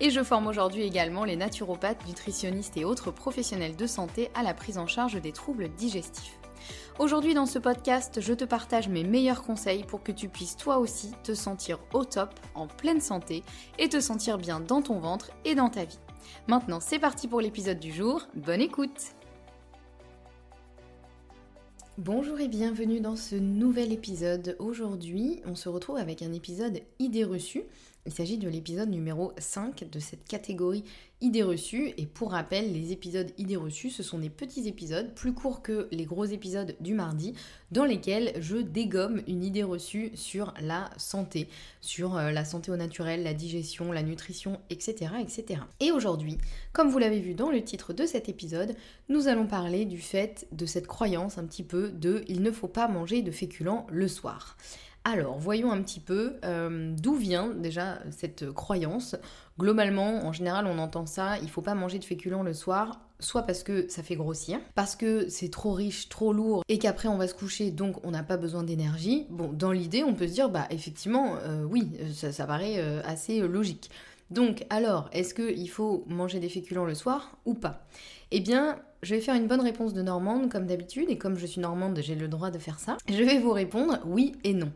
Et je forme aujourd'hui également les naturopathes, nutritionnistes et autres professionnels de santé à la prise en charge des troubles digestifs. Aujourd'hui dans ce podcast, je te partage mes meilleurs conseils pour que tu puisses toi aussi te sentir au top, en pleine santé et te sentir bien dans ton ventre et dans ta vie. Maintenant c'est parti pour l'épisode du jour, bonne écoute Bonjour et bienvenue dans ce nouvel épisode. Aujourd'hui, on se retrouve avec un épisode idée reçue. Il s'agit de l'épisode numéro 5 de cette catégorie idées reçues. Et pour rappel, les épisodes idées reçues, ce sont des petits épisodes plus courts que les gros épisodes du mardi, dans lesquels je dégomme une idée reçue sur la santé, sur euh, la santé au naturel, la digestion, la nutrition, etc. etc. Et aujourd'hui, comme vous l'avez vu dans le titre de cet épisode, nous allons parler du fait de cette croyance un petit peu de il ne faut pas manger de féculents le soir. Alors, voyons un petit peu euh, d'où vient déjà cette croyance. Globalement, en général, on entend ça, il faut pas manger de féculents le soir, soit parce que ça fait grossir, parce que c'est trop riche, trop lourd, et qu'après on va se coucher, donc on n'a pas besoin d'énergie. Bon, dans l'idée, on peut se dire, bah effectivement, euh, oui, ça, ça paraît euh, assez logique. Donc, alors, est-ce qu'il faut manger des féculents le soir ou pas? Eh bien, je vais faire une bonne réponse de normande comme d'habitude, et comme je suis normande, j'ai le droit de faire ça. Je vais vous répondre oui et non.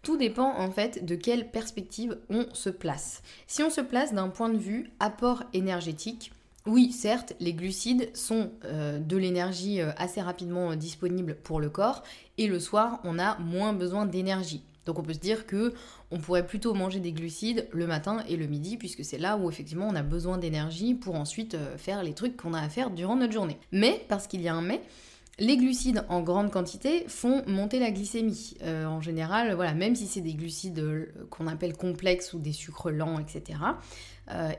Tout dépend en fait de quelle perspective on se place. Si on se place d'un point de vue apport énergétique, oui, certes, les glucides sont euh, de l'énergie euh, assez rapidement euh, disponible pour le corps, et le soir, on a moins besoin d'énergie. Donc on peut se dire que on pourrait plutôt manger des glucides le matin et le midi puisque c'est là où effectivement on a besoin d'énergie pour ensuite euh, faire les trucs qu'on a à faire durant notre journée. Mais parce qu'il y a un mais, les glucides en grande quantité font monter la glycémie. Euh, en général, voilà, même si c'est des glucides euh, qu'on appelle complexes ou des sucres lents, etc.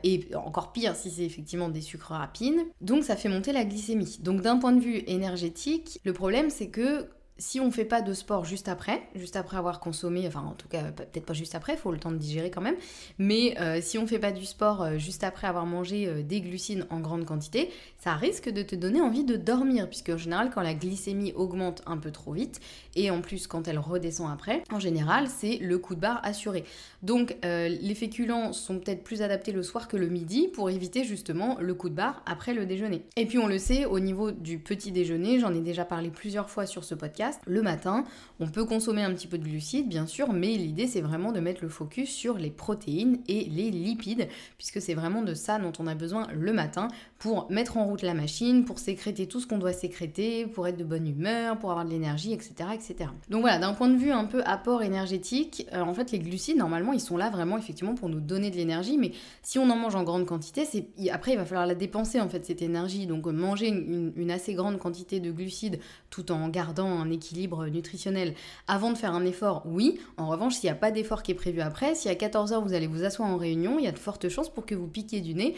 et encore pire si c'est effectivement des sucres rapides. Donc ça fait monter la glycémie. Donc d'un point de vue énergétique, le problème c'est que si on fait pas de sport juste après, juste après avoir consommé, enfin en tout cas peut-être pas juste après, il faut le temps de digérer quand même, mais euh, si on fait pas du sport euh, juste après avoir mangé euh, des glucides en grande quantité, ça risque de te donner envie de dormir, puisque en général quand la glycémie augmente un peu trop vite, et en plus quand elle redescend après, en général c'est le coup de barre assuré. Donc les féculents sont peut-être plus adaptés le soir que le midi pour éviter justement le coup de barre après le déjeuner. Et puis on le sait, au niveau du petit déjeuner, j'en ai déjà parlé plusieurs fois sur ce podcast, le matin, on peut consommer un petit peu de glucides, bien sûr, mais l'idée c'est vraiment de mettre le focus sur les protéines et les lipides, puisque c'est vraiment de ça dont on a besoin le matin pour mettre en route la machine, pour sécréter tout ce qu'on doit sécréter, pour être de bonne humeur, pour avoir de l'énergie, etc., etc. Donc voilà, d'un point de vue un peu apport énergétique, euh, en fait les glucides normalement ils sont là vraiment effectivement pour nous donner de l'énergie, mais si on en mange en grande quantité, après il va falloir la dépenser en fait cette énergie. Donc manger une, une assez grande quantité de glucides tout en gardant un équilibre nutritionnel avant de faire un effort, oui. En revanche, s'il n'y a pas d'effort qui est prévu après, si à 14h vous allez vous asseoir en réunion, il y a de fortes chances pour que vous piquiez du nez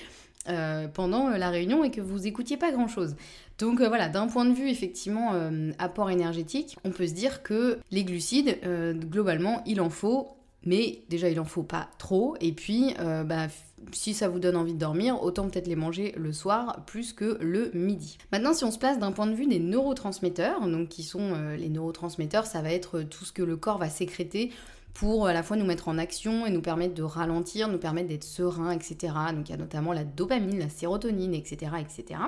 pendant la réunion et que vous écoutiez pas grand chose. Donc voilà, d'un point de vue effectivement apport énergétique, on peut se dire que les glucides, globalement, il en faut mais déjà, il en faut pas trop. Et puis, euh, bah, si ça vous donne envie de dormir, autant peut-être les manger le soir plus que le midi. Maintenant, si on se place d'un point de vue des neurotransmetteurs, donc qui sont euh, les neurotransmetteurs, ça va être tout ce que le corps va sécréter pour à la fois nous mettre en action et nous permettre de ralentir, nous permettre d'être serein, etc. Donc il y a notamment la dopamine, la sérotonine, etc. etc.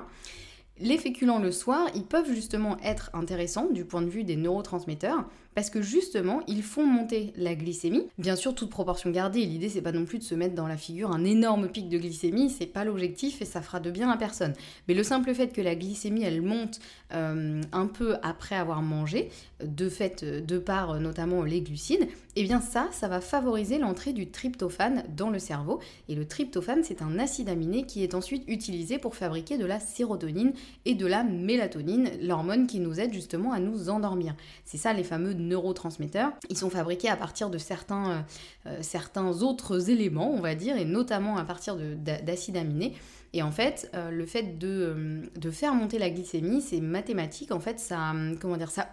Les féculents le soir, ils peuvent justement être intéressants du point de vue des neurotransmetteurs parce que justement, ils font monter la glycémie. Bien sûr, toute proportion gardée, l'idée c'est pas non plus de se mettre dans la figure un énorme pic de glycémie, c'est pas l'objectif et ça fera de bien à personne. Mais le simple fait que la glycémie elle monte euh, un peu après avoir mangé, de fait, de par notamment les glucides, et eh bien ça, ça va favoriser l'entrée du tryptophane dans le cerveau. Et le tryptophane, c'est un acide aminé qui est ensuite utilisé pour fabriquer de la sérotonine et de la mélatonine, l'hormone qui nous aide justement à nous endormir. C'est ça les fameux neurotransmetteurs. Ils sont fabriqués à partir de certains, euh, euh, certains autres éléments, on va dire, et notamment à partir d'acides aminés. Et en fait, euh, le fait de, faire monter la glycémie, c'est mathématique. En fait, ça,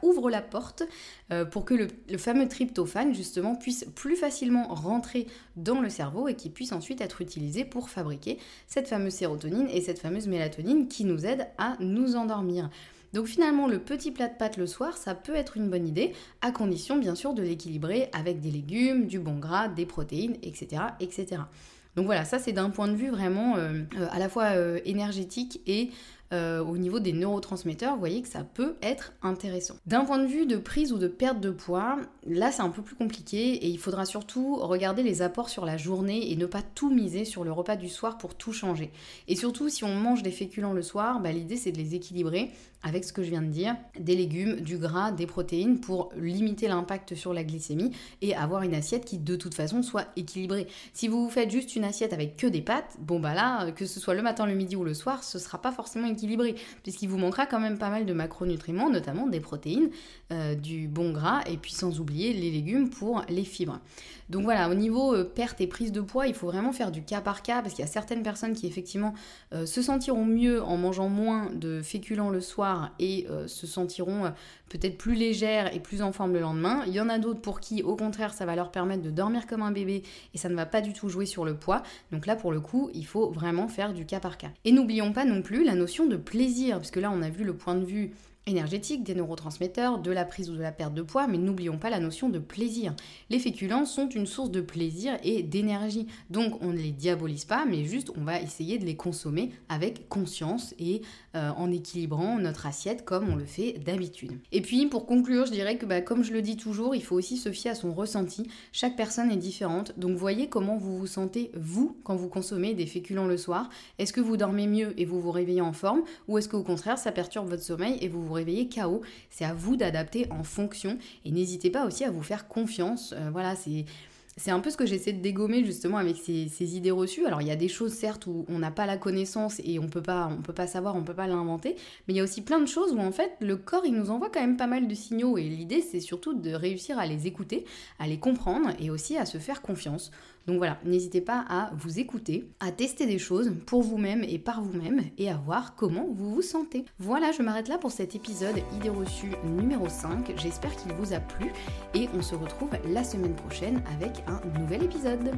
ouvre la porte pour que le, fameux tryptophane, justement, puisse plus facilement rentrer dans le cerveau et qui puisse ensuite être utilisé pour fabriquer cette fameuse sérotonine et cette fameuse mélatonine qui nous aide à nous endormir. Donc finalement, le petit plat de pâtes le soir, ça peut être une bonne idée, à condition bien sûr de l'équilibrer avec des légumes, du bon gras, des protéines, etc. etc. Donc voilà, ça c'est d'un point de vue vraiment euh, euh, à la fois euh, énergétique et au niveau des neurotransmetteurs, vous voyez que ça peut être intéressant. D'un point de vue de prise ou de perte de poids, là c'est un peu plus compliqué et il faudra surtout regarder les apports sur la journée et ne pas tout miser sur le repas du soir pour tout changer. Et surtout si on mange des féculents le soir, bah, l'idée c'est de les équilibrer avec ce que je viens de dire, des légumes, du gras, des protéines pour limiter l'impact sur la glycémie et avoir une assiette qui de toute façon soit équilibrée. Si vous faites juste une assiette avec que des pâtes, bon bah là, que ce soit le matin, le midi ou le soir, ce sera pas forcément puisqu'il vous manquera quand même pas mal de macronutriments, notamment des protéines, euh, du bon gras et puis sans oublier les légumes pour les fibres. Donc voilà, au niveau euh, perte et prise de poids, il faut vraiment faire du cas par cas parce qu'il y a certaines personnes qui effectivement euh, se sentiront mieux en mangeant moins de féculents le soir et se sentiront peut-être plus légères et plus en forme le lendemain. Il y en a d'autres pour qui au contraire ça va leur permettre de dormir comme un bébé et ça ne va pas du tout jouer sur le poids. Donc là pour le coup, il faut vraiment faire du cas par cas. Et n'oublions pas non plus la notion de plaisir, puisque là on a vu le point de vue énergétique, des neurotransmetteurs, de la prise ou de la perte de poids, mais n'oublions pas la notion de plaisir. Les féculents sont une source de plaisir et d'énergie, donc on ne les diabolise pas, mais juste on va essayer de les consommer avec conscience et euh, en équilibrant notre assiette comme on le fait d'habitude. Et puis pour conclure, je dirais que bah, comme je le dis toujours, il faut aussi se fier à son ressenti. Chaque personne est différente, donc voyez comment vous vous sentez vous quand vous consommez des féculents le soir. Est-ce que vous dormez mieux et vous vous réveillez en forme, ou est-ce qu'au contraire ça perturbe votre sommeil et vous vous réveiller KO. C'est à vous d'adapter en fonction et n'hésitez pas aussi à vous faire confiance. Euh, voilà, c'est un peu ce que j'essaie de dégommer justement avec ces, idées reçues. Alors il y a des choses certes où on n'a pas la connaissance et on peut pas, on peut pas savoir, on peut pas l'inventer, mais il y a aussi plein de choses où en fait le corps il nous envoie quand même pas mal de signaux et l'idée c'est surtout de réussir à les écouter, à les comprendre et aussi à se faire confiance. Donc voilà, n'hésitez pas à vous écouter, à tester des choses pour vous-même et par vous-même et à voir comment vous vous sentez. Voilà, je m'arrête là pour cet épisode Idées reçues numéro 5. J'espère qu'il vous a plu et on se retrouve la semaine prochaine avec un nouvel épisode.